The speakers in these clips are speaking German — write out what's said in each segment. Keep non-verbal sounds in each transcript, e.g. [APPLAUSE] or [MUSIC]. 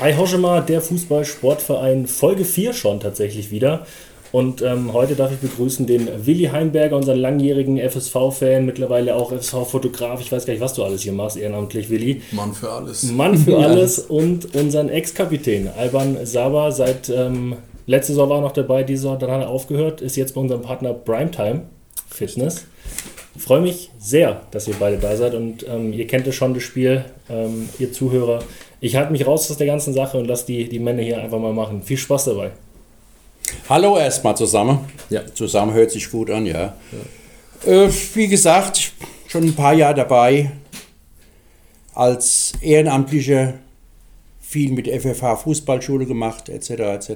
Hi Hoschema, der Fußball-Sportverein, Folge 4 schon tatsächlich wieder. Und ähm, heute darf ich begrüßen den Willi Heimberger, unseren langjährigen FSV-Fan, mittlerweile auch FSV-Fotograf. Ich weiß gar nicht, was du alles hier machst, ehrenamtlich, Willi. Mann für alles. Mann für alles. Und unseren Ex-Kapitän, Alban Saba, seit ähm, letzte Saison war er noch dabei, diese Saison dann hat er aufgehört, ist jetzt bei unserem Partner Primetime Fitness. Ich freue mich sehr, dass ihr beide da seid und ähm, ihr kennt ja schon das Spiel, ähm, ihr Zuhörer. Ich halte mich raus aus der ganzen Sache und lasse die, die Männer hier einfach mal machen. Viel Spaß dabei. Hallo erstmal zusammen. Ja. Zusammen hört sich gut an, ja. ja. Äh, wie gesagt, schon ein paar Jahre dabei. Als Ehrenamtlicher viel mit FFH Fußballschule gemacht, etc. etc.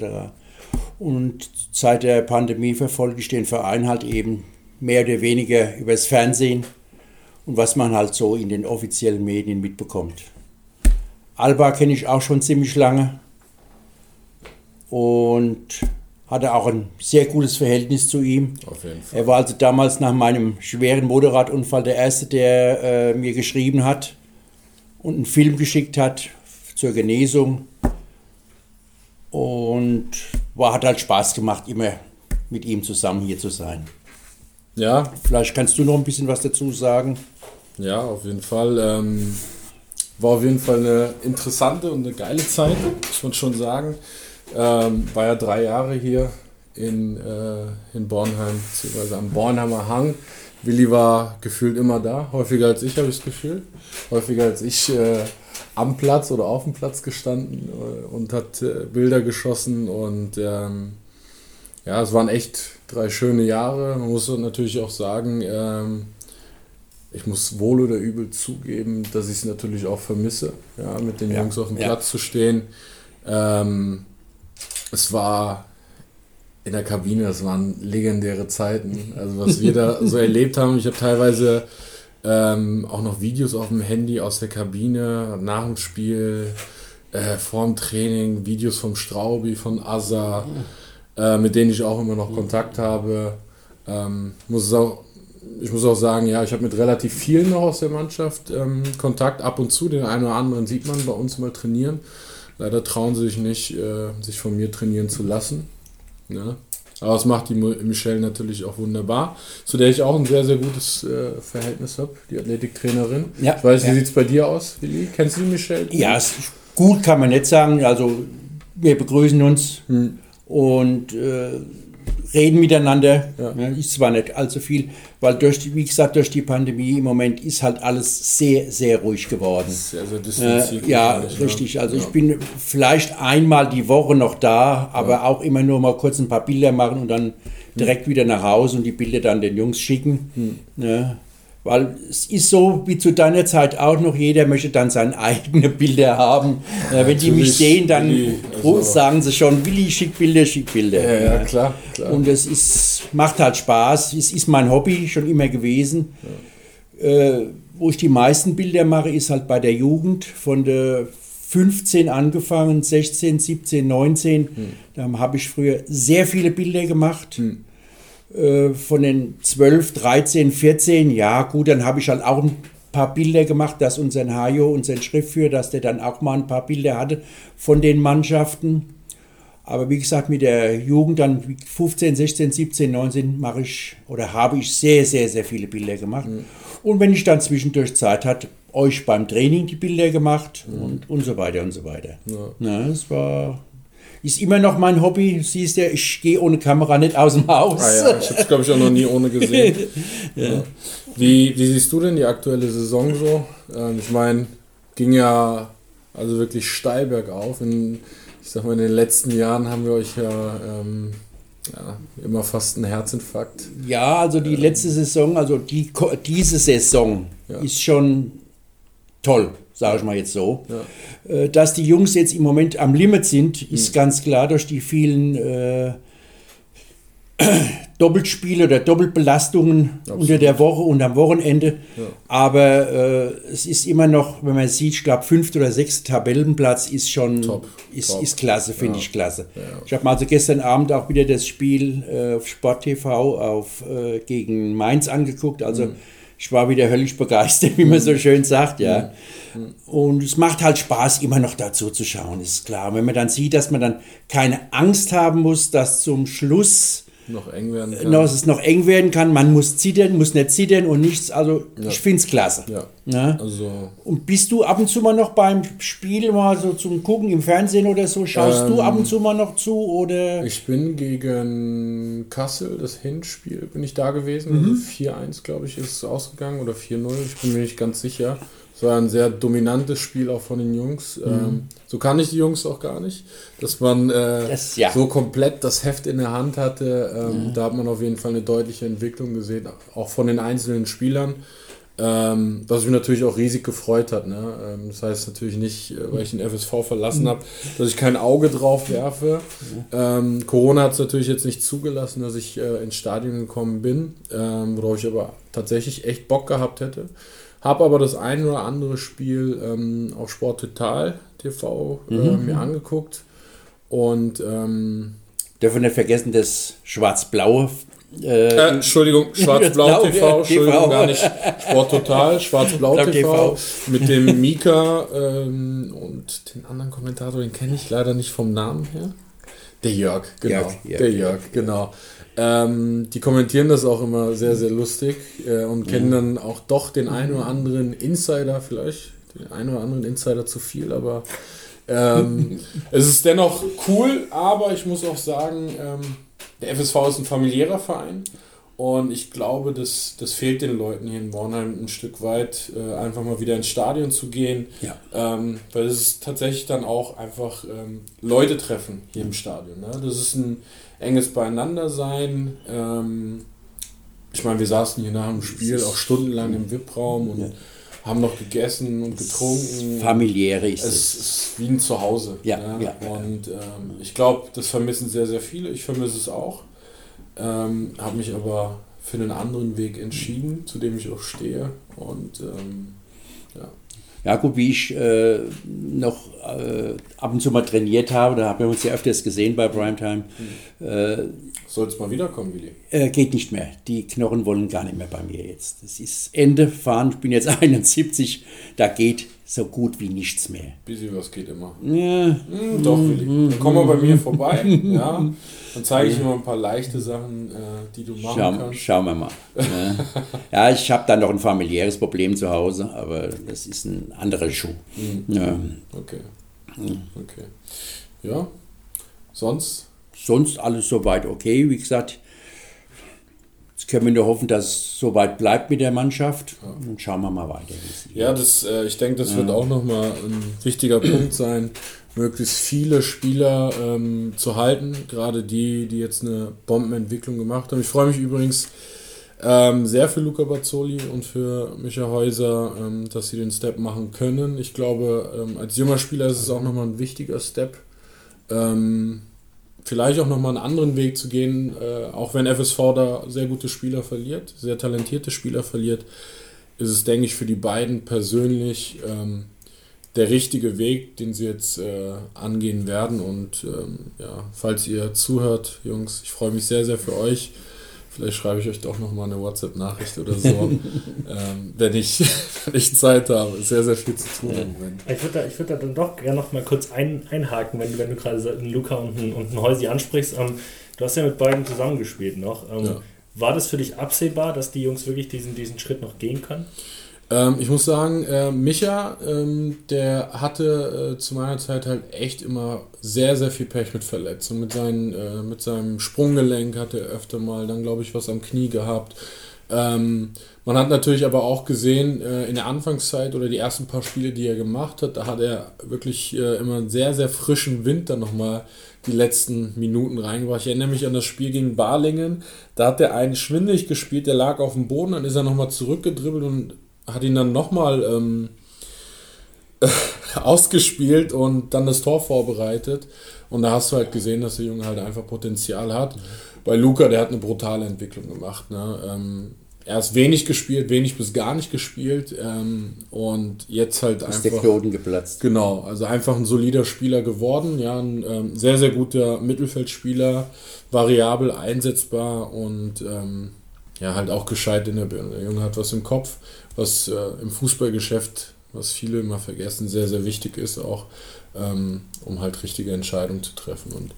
Und seit der Pandemie verfolge ich den Verein halt eben mehr oder weniger übers Fernsehen und was man halt so in den offiziellen Medien mitbekommt. Alba kenne ich auch schon ziemlich lange und hatte auch ein sehr gutes Verhältnis zu ihm. Auf jeden Fall. Er war also damals nach meinem schweren Motorradunfall der Erste, der äh, mir geschrieben hat und einen Film geschickt hat zur Genesung. Und war, hat halt Spaß gemacht, immer mit ihm zusammen hier zu sein. Ja. Vielleicht kannst du noch ein bisschen was dazu sagen. Ja, auf jeden Fall. Ähm, war auf jeden Fall eine interessante und eine geile Zeit, muss man schon sagen. Ähm, war ja drei Jahre hier in, äh, in Bornheim, beziehungsweise am Bornheimer Hang. Willi war gefühlt immer da, häufiger als ich habe ich das Gefühl. Häufiger als ich äh, am Platz oder auf dem Platz gestanden äh, und hat äh, Bilder geschossen und ähm, ja, es waren echt drei schöne Jahre. Man muss natürlich auch sagen, ähm, ich muss wohl oder übel zugeben, dass ich es natürlich auch vermisse, ja, mit den ja, Jungs auf dem ja. Platz zu stehen. Ähm, es war in der Kabine, das waren legendäre Zeiten. Also was wir da so [LAUGHS] erlebt haben, ich habe teilweise ähm, auch noch Videos auf dem Handy aus der Kabine, nach dem Spiel, äh, vor dem Training, Videos vom Straubi, von Asa, äh, mit denen ich auch immer noch Kontakt habe. Ähm, muss es auch, ich muss auch sagen, ja, ich habe mit relativ vielen noch aus der Mannschaft ähm, Kontakt. Ab und zu, den einen oder anderen sieht man bei uns mal trainieren. Leider trauen sie sich nicht, äh, sich von mir trainieren zu lassen. Ja. Aber das macht die Michelle natürlich auch wunderbar, zu der ich auch ein sehr, sehr gutes äh, Verhältnis habe, die Athletiktrainerin. Ja, ich weiß, ja. wie sieht es bei dir aus, Willi? Kennst du die Michelle? Ja, gut kann man nicht sagen. Also wir begrüßen uns hm. und äh, reden miteinander. Ja. Ja, ist zwar nicht allzu viel, weil durch die, wie gesagt, durch die Pandemie im Moment ist halt alles sehr, sehr ruhig geworden. Sehr äh, ja, richtig. Also ja. ich bin vielleicht einmal die Woche noch da, aber auch immer nur mal kurz ein paar Bilder machen und dann direkt wieder nach Hause und die Bilder dann den Jungs schicken. Hm. Weil es ist so wie zu deiner Zeit auch noch, jeder möchte dann seine eigenen [LAUGHS] Bilder haben. Ja, wenn die mich sehen, dann Willi, also sagen sie schon, Willi, schick Bilder, schick Bilder. Ja, ja, klar, klar. Und es ist, macht halt Spaß. Es ist mein Hobby schon immer gewesen. Ja. Äh, wo ich die meisten Bilder mache, ist halt bei der Jugend von der 15 angefangen, 16, 17, 19. Hm. Da habe ich früher sehr viele Bilder gemacht. Hm äh, von den 12, 13, 14, ja gut, dann habe ich halt auch ein paar Bilder gemacht, dass unser Hajo, unser Schriftführer, dass der dann auch mal ein paar Bilder hatte von den Mannschaften. Aber wie gesagt, mit der Jugend dann 15, 16, 17, 19 mache ich oder habe ich sehr, sehr, sehr viele Bilder gemacht. Mhm. Und wenn ich dann zwischendurch Zeit hatte, euch beim Training die Bilder gemacht mhm. und, und so weiter und so weiter. Ja. Na, es war ist immer noch mein Hobby. Siehst ja, ich gehe ohne Kamera nicht aus dem Haus. Ah ja, ich habe es, glaube ich, auch noch nie ohne gesehen. [LAUGHS] ja. Ja. Wie, wie siehst du denn die aktuelle Saison so? Ähm, ich meine, ging ja also wirklich steil bergauf. In, ich sag mal, in den letzten Jahren haben wir euch ja, ähm, ja immer fast einen Herzinfarkt. Ja, also die letzte Saison, also die, diese Saison ist schon toll sage ich mal jetzt so. Ja. Äh, dass die Jungs jetzt im Moment am Limit sind, ist mhm. ganz klar durch die vielen äh, [CLEARS THROAT] Doppelspiele oder Doppelbelastungen Absolut. unter der Woche und am Wochenende. Ja. Aber äh, es ist immer noch, wenn man sieht, ich glaube, fünfter oder sechster Tabellenplatz ist schon Top. Ist, Top. ist klasse, finde ja. ich klasse. Ja. Ich habe mal also gestern Abend auch wieder das Spiel äh, auf Sport TV auf, äh, gegen Mainz angeguckt. Also mhm ich war wieder höllisch begeistert, [LAUGHS] wie man so schön sagt, ja. Und es macht halt Spaß, immer noch dazu zu schauen, ist klar. Wenn man dann sieht, dass man dann keine Angst haben muss, dass zum Schluss noch eng werden kann. dass es noch eng werden kann. Man muss zittern, muss nicht zittern und nichts. Also Ja. ich finde es klasse. Ja. Ja. Also Und bist du ab und zu mal noch beim Spiel mal so zum Gucken im Fernsehen oder so? Schaust du Ähm, ab und zu mal noch zu oder? ich bin gegen Kassel, das Hinspiel, bin ich da gewesen. Mhm. Also 4-1, glaube ich, ist ausgegangen oder 4-0. Ich bin mir nicht ganz sicher. Es war ein sehr dominantes Spiel auch von den Jungs. Mhm. Ähm, so kann ich die Jungs auch gar nicht, dass man äh, Das- ja. so komplett das Heft in der Hand hatte. Ähm, Da hat man auf jeden Fall eine deutliche Entwicklung gesehen, auch von den einzelnen Spielern. Ähm, was mich natürlich auch riesig gefreut hat. Ne? Ähm, das heißt natürlich nicht, äh, weil ich den FSV verlassen habe, dass ich kein Auge drauf werfe. Ähm, Corona hat es natürlich jetzt nicht zugelassen, dass ich äh, ins Stadion gekommen bin, ähm, worauf ich aber tatsächlich echt Bock gehabt hätte. Habe aber das ein oder andere Spiel ähm, auf Sport Total TV äh, mir angeguckt und ähm, Dürfen nicht vergessen, das schwarz-blaue. Äh, äh, Entschuldigung, [LAUGHS] Schwarz-Blau Blau, TV, Entschuldigung, TV. gar nicht Sport Total, Schwarz-Blau Blau TV, TV. mit dem Mika ähm, und den anderen Kommentator, den kenne ich leider nicht vom Namen her. Der Jörg, genau. Jörg, Jörg, der Jörg, genau. Ähm, die kommentieren das auch immer sehr, sehr lustig äh, und kennen dann auch doch den einen oder anderen Insider, vielleicht den einen oder anderen Insider zu viel, aber ähm, [LAUGHS] es ist dennoch cool, aber ich muss auch sagen, ähm, der FSV ist ein familiärer Verein und ich glaube, das, das fehlt den Leuten hier in Bornheim ein Stück weit, äh, einfach mal wieder ins Stadion zu gehen, Ja. ähm, weil es ist tatsächlich dann auch einfach ähm, Leute treffen hier im Stadion. Ne? Das ist ein enges Beieinandersein. Ähm, ich meine, wir saßen hier nach dem Spiel auch stundenlang im VIP-Raum und Ja. haben noch gegessen und getrunken. familiäre ist Es es. ist wie ein Zuhause. Ja, ne? ja. Und ähm, ich glaube, das vermissen sehr, sehr viele. Ich vermisse es auch. Ähm, Habe mich aber für einen anderen Weg entschieden, zu dem ich auch stehe. Und ähm, Ja gut, wie ich äh, noch äh, ab und zu mal trainiert habe, da haben wir uns ja öfters gesehen bei Primetime, äh, soll es mal wiederkommen, Willi. äh, geht nicht mehr. Die Knochen wollen gar nicht mehr bei mir jetzt. Das ist Ende fahren, ich bin jetzt [LAUGHS] 71, da geht so gut wie nichts mehr. Busy was geht immer. Ja, Hm, doch, Willi. Dann komm mal bei mir vorbei. [LAUGHS] ja. Dann zeige ich dir mal ein paar leichte Sachen, äh, die du machen schau, kannst. schauen wir mal. [LAUGHS] Ja, ich habe da noch ein familiäres Problem zu Hause, aber das ist ein anderer Schuh. Ja. Okay. Okay. Ja. Sonst? Sonst alles soweit okay. Wie gesagt, jetzt können wir nur hoffen, dass es soweit bleibt mit der Mannschaft. Und schauen wir mal weiter. Ja, das, äh, ich denke, das wird auch nochmal ein wichtiger Punkt sein, möglichst viele Spieler ähm, zu halten, gerade die, die jetzt eine Bombenentwicklung gemacht haben. Ich freue mich übrigens ähm, sehr für Luca Bazzoli und für Micha Häuser, ähm, dass sie den Step machen können. Ich glaube, ähm, als junger Spieler ist es auch nochmal ein wichtiger Step. Ähm, vielleicht auch nochmal einen anderen Weg zu gehen, äh, auch wenn FSV da sehr gute Spieler verliert, sehr talentierte Spieler verliert, ist es, denke ich, für die beiden persönlich ähm, der richtige Weg, den sie jetzt äh, angehen werden. Und ähm, ja, falls ihr zuhört, Jungs, ich freue mich sehr, sehr für euch. Vielleicht schreibe ich euch doch nochmal eine WhatsApp-Nachricht oder so, [LAUGHS] ähm, wenn, ich, [LAUGHS] wenn ich Zeit habe. Sehr, sehr viel zu tun im Moment. Ich würde da, ich würd da dann doch gerne noch mal kurz ein, einhaken, wenn, du- wenn du gerade einen Luca und einen, und einen Heusi ansprichst. Ähm, du hast ja mit beiden zusammengespielt noch. Ähm, Ja. War das für dich absehbar, dass die Jungs wirklich diesen, diesen Schritt noch gehen können? Ähm, ich muss sagen, äh, Micha, ähm, der hatte äh, zu meiner Zeit halt echt immer sehr, sehr viel Pech mit Verletzungen. Mit, seinen, äh, mit seinem Sprunggelenk hatte er öfter mal dann, glaube ich, was am Knie gehabt. Ähm, man hat natürlich aber auch gesehen, äh, in der Anfangszeit oder die ersten paar Spiele, die er gemacht hat, da hat er wirklich äh, immer einen sehr, sehr frischen Wind dann nochmal die letzten Minuten reingebracht. Ich erinnere mich an das Spiel gegen Balingen. Da hat er einen schwindelig gespielt, der lag auf dem Boden, dann ist er nochmal zurückgedribbelt und hat ihn dann nochmal ähm, [LAUGHS] ausgespielt und dann das Tor vorbereitet. Und da hast du halt gesehen, dass der Junge halt einfach Potenzial hat. Bei Luca, der hat eine brutale Entwicklung gemacht. Ne? Ähm, er ist wenig gespielt, wenig bis gar nicht gespielt. Ähm, und jetzt halt Ist der einfach. Knoten geplatzt. Genau, also einfach ein solider Spieler geworden, ja, ein ähm, sehr, sehr guter Mittelfeldspieler, variabel einsetzbar und ähm, ja, halt auch gescheit in der Birne. Der Junge hat was im Kopf, was äh, im Fußballgeschäft, was viele immer vergessen, sehr, sehr wichtig ist, auch ähm, um halt richtige Entscheidungen zu treffen. Und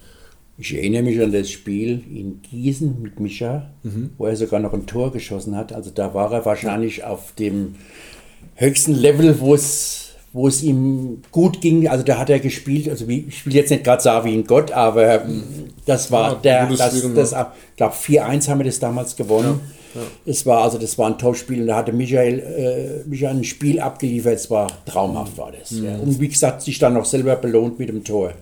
ich erinnere mich an das Spiel in Gießen mit Micha, mhm. wo er sogar noch ein Tor geschossen hat. Also da war er wahrscheinlich auf dem höchsten Level, wo es wo es ihm gut ging. Also da hat er gespielt, also wie, ich will jetzt nicht gerade sagen wie ein Gott, aber das war ja, der, das, das, ich glaube 4-1 haben wir das damals gewonnen. Ja, ja. Es war also, das war ein Top-Spiel und da hatte Michael, äh, Michael ein Spiel abgeliefert, es war traumhaft war das. Mhm. Und wie gesagt, sich dann noch selber belohnt mit dem Tor.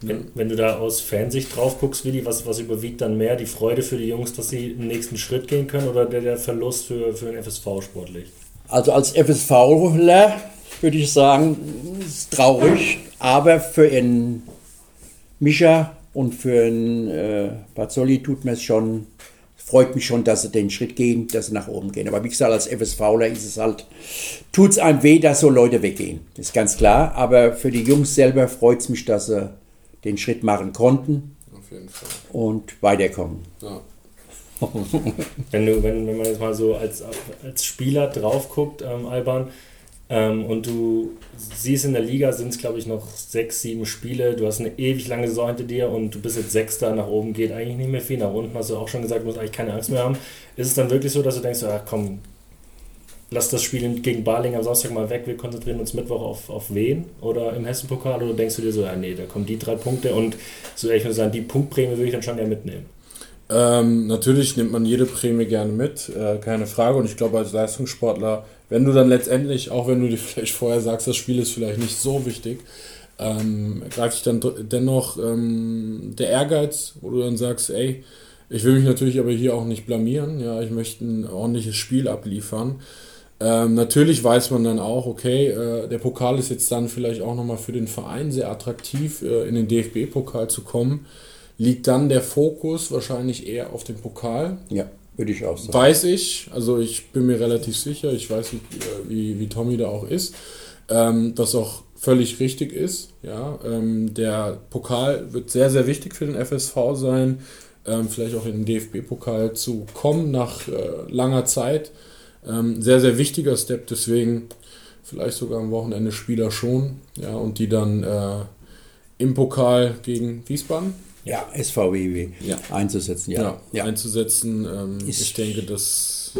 Wenn, wenn, du da aus Fansicht drauf guckst, Willi, was, was überwiegt dann mehr? Die Freude für die Jungs, dass sie den nächsten Schritt gehen können oder der, der Verlust für, für den FSV sportlich? Also als FSVler würde ich sagen, ist traurig, aber für einen Mischa und für einen äh, Bazzoli tut mir es schon, freut mich schon, dass sie den Schritt gehen, dass sie nach oben gehen. Aber wie gesagt, als FSVler ist es halt, tut es einem weh, dass so Leute weggehen. Das ist ganz klar. Aber für die Jungs selber freut es mich, dass sie den Schritt machen konnten. Auf jeden Fall. Und weiterkommen. Ja. Wenn, du, wenn, wenn man jetzt mal so als, als Spieler drauf guckt, ähm, Alban, ähm, und du siehst in der Liga sind es, glaube ich, noch sechs, sieben Spiele. Du hast eine ewig lange Saison hinter dir und du bist jetzt Sechster. Nach oben geht eigentlich nicht mehr viel. Nach unten hast du auch schon gesagt, du musst eigentlich keine Angst mehr haben. Ist es dann wirklich so, dass du denkst, ach komm, lass das Spiel gegen Barling am Samstag mal weg, wir konzentrieren uns Mittwoch auf, auf wen oder im Hessenpokal oder denkst du dir so, ja nee, da kommen die drei Punkte und so ehrlich sagen, die Punktprämie würde ich dann schon ja mitnehmen. Ähm, natürlich nimmt man jede Prämie gerne mit, äh, keine Frage. Und ich glaube, als Leistungssportler, wenn du dann letztendlich, auch wenn du dir [LAUGHS] vielleicht vorher sagst, das Spiel ist vielleicht nicht so wichtig, ähm, greift dich dann dennoch ähm, der Ehrgeiz, wo du dann sagst, ey, ich will mich natürlich aber hier auch nicht blamieren, ja, ich möchte ein ordentliches Spiel abliefern. Ähm, natürlich weiß man dann auch, okay, äh, der Pokal ist jetzt dann vielleicht auch nochmal für den Verein sehr attraktiv, äh, in den DFB-Pokal zu kommen liegt dann der Fokus wahrscheinlich eher auf dem Pokal. Ja, würde ich auch sagen. Weiß ich, also ich bin mir relativ sicher, ich weiß, wie, wie, wie Tommy da auch ist, ähm, was auch völlig richtig ist. Ja, ähm, der Pokal wird sehr, sehr wichtig für den FSV sein, ähm, vielleicht auch in den DFB-Pokal zu kommen nach äh, langer Zeit. Ähm, sehr, sehr wichtiger Step, deswegen vielleicht sogar am Wochenende Spieler schon, ja, und die dann äh, im Pokal gegen Wiesbaden ja, SVW ja. einzusetzen, ja. ja, ja. einzusetzen. Ähm, ich denke, dass.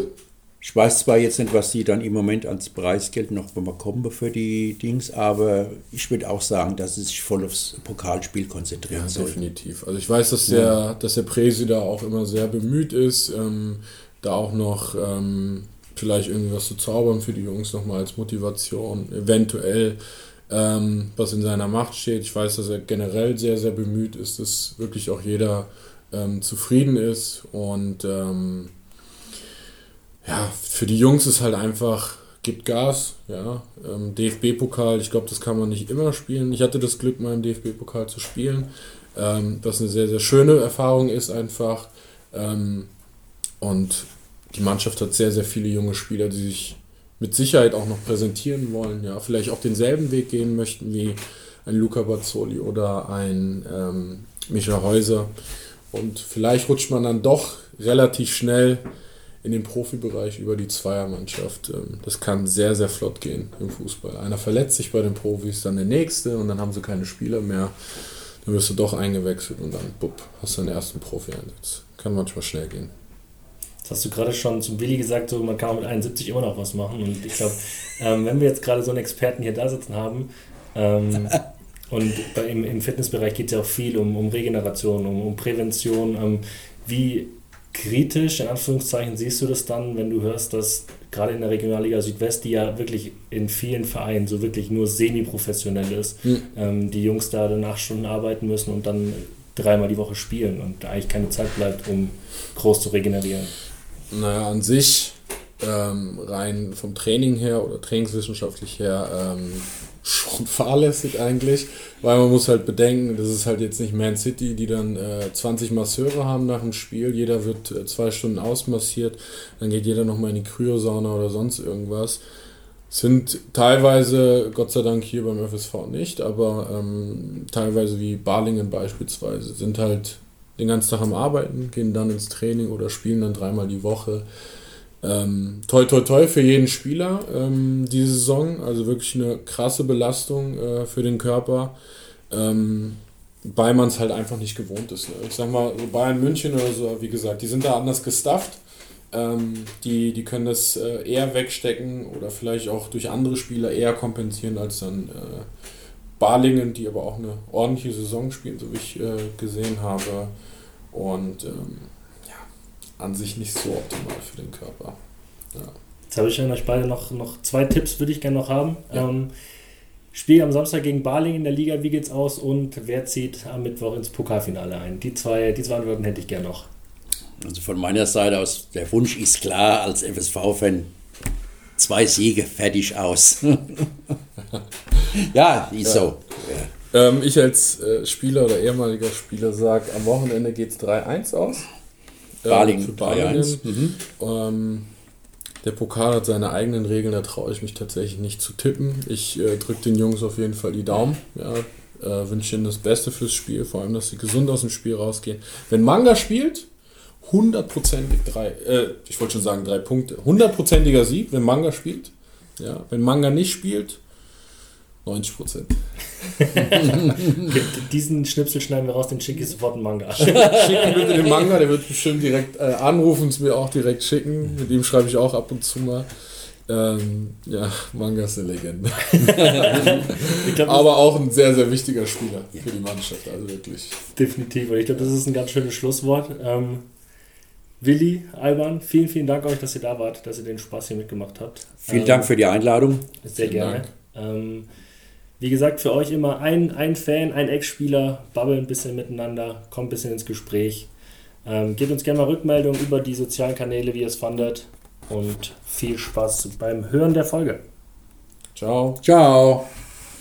Ich weiß zwar jetzt nicht, was sie dann im Moment als Preisgeld noch bekommen für die Dings, aber ich würde auch sagen, dass sie sich voll aufs Pokalspiel konzentrieren ja, sollten. definitiv. Also ich weiß, dass der, dass der Präsi da auch immer sehr bemüht ist, ähm, da auch noch ähm, vielleicht irgendwas zu zaubern für die Jungs nochmal als Motivation, eventuell ähm, was in seiner Macht steht. Ich weiß, dass er generell sehr, sehr bemüht ist, dass wirklich auch jeder ähm, zufrieden ist. Und ähm, ja, für die Jungs ist halt einfach, gibt Gas. Ja. Ähm, DFB-Pokal, ich glaube, das kann man nicht immer spielen. Ich hatte das Glück, mal im DFB-Pokal zu spielen, ähm, was eine sehr, sehr schöne Erfahrung ist einfach. Ähm, und die Mannschaft hat sehr, sehr viele junge Spieler, die sich mit Sicherheit auch noch präsentieren wollen, ja, vielleicht auch denselben Weg gehen möchten wie ein Luca Bazzoli oder ein ähm, Micha Häuser. Und vielleicht rutscht man dann doch relativ schnell in den Profibereich über die Zweiermannschaft. Ähm, das kann sehr, sehr flott gehen im Fußball. Einer verletzt sich bei den Profis, dann der nächste und dann haben sie keine Spieler mehr. Dann wirst du doch eingewechselt und dann, bupp, hast du den ersten Profi-Einsatz. Kann manchmal schnell gehen. Das hast du gerade schon zum Willi gesagt, so man kann mit 71 immer noch was machen. Und ich glaube, ähm, wenn wir jetzt gerade so einen Experten hier da sitzen haben, ähm, [LAUGHS] und bei, im, im Fitnessbereich geht es ja auch viel um, um Regeneration, um, um Prävention. Ähm, wie kritisch, in Anführungszeichen, siehst du das dann, wenn du hörst, dass gerade in der Regionalliga Südwest, die ja wirklich in vielen Vereinen so wirklich nur semi-professionell ist, mhm. die Jungs da dann acht Stunden arbeiten müssen und dann dreimal die Woche spielen und eigentlich keine Zeit bleibt, um groß zu regenerieren? Naja, an sich ähm, rein vom Training her oder trainingswissenschaftlich her ähm, [LAUGHS] schon fahrlässig eigentlich, weil man muss halt bedenken, das ist halt jetzt nicht Man City, die dann äh, 20 Masseure haben nach dem Spiel, jeder wird äh, zwei Stunden ausmassiert, dann geht jeder nochmal in die Kryosauna oder sonst irgendwas. Sind teilweise, Gott sei Dank hier beim FSV nicht, aber ähm, teilweise wie Balingen beispielsweise, sind halt den ganzen Tag am Arbeiten, gehen dann ins Training oder spielen dann dreimal die Woche. Ähm, toi, toi, toi für jeden Spieler ähm, diese Saison. Also wirklich eine krasse Belastung äh, für den Körper. Ähm, weil man es halt einfach nicht gewohnt ist. Ne? Ich sag mal, so Bayern München oder so, wie gesagt, die sind da anders gestafft. Ähm, die, die können das äh, eher wegstecken oder vielleicht auch durch andere Spieler eher kompensieren als dann äh, Balingen, die aber auch eine ordentliche Saison spielen, so wie ich äh, gesehen habe. Und ähm, ja, an sich nicht so optimal für den Körper. Ja. Jetzt habe ich an euch beide noch, noch zwei Tipps, würde ich gerne noch haben. Ja. Ähm, Spiel am Samstag gegen Baling in der Liga, wie geht's aus und wer zieht am Mittwoch ins Pokalfinale ein? Die zwei, die zwei Antworten hätte ich gerne noch. Also von meiner Seite aus, der Wunsch ist klar als FSV-Fan, zwei Siege, fertig aus. [LAUGHS] [LAUGHS] ja, ist ja. so. Ja. Ähm, ich als äh, Spieler oder ehemaliger Spieler sage, am Wochenende geht es 3-1 aus. Ähm, für Balingen. Mhm. Ähm, der Pokal hat seine eigenen Regeln, da traue ich mich tatsächlich nicht zu tippen. Ich äh, drücke den Jungs auf jeden Fall die Daumen. Ja, äh, wünsche ihnen das Beste fürs Spiel, vor allem, dass sie gesund aus dem Spiel rausgehen. Wenn Manga spielt, hundertprozentig drei, äh, ich wollte schon sagen drei Punkte, hundertprozentiger Sieg, wenn Manga spielt. Ja, wenn Manga nicht spielt, 90 Prozent. Diesen Schnipsel schneiden wir raus, den schicke ich sofort einen Manga. Schicken bitte den Manga, der wird bestimmt direkt äh, anrufen und es mir auch direkt schicken. Mit dem schreibe ich auch ab und zu mal. Ähm, ja, Manga ist eine Legende. glaub, Aber auch ein sehr, sehr wichtiger Spieler für die Mannschaft, also wirklich. Definitiv, und ich glaube, das ist ein ganz schönes Schlusswort. Ähm, Willi, Alban, vielen, vielen Dank euch, dass ihr da wart, dass ihr den Spaß hier mitgemacht habt. Vielen ähm, Dank für die Einladung. Sehr vielen gerne. Ähm, wie gesagt, für euch immer ein, ein Fan, ein Ex-Spieler, babbeln ein bisschen miteinander, kommt ein bisschen ins Gespräch. Ähm, gebt uns gerne mal Rückmeldung über die sozialen Kanäle, wie ihr es fandet. Und viel Spaß beim Hören der Folge. Ciao. Ciao.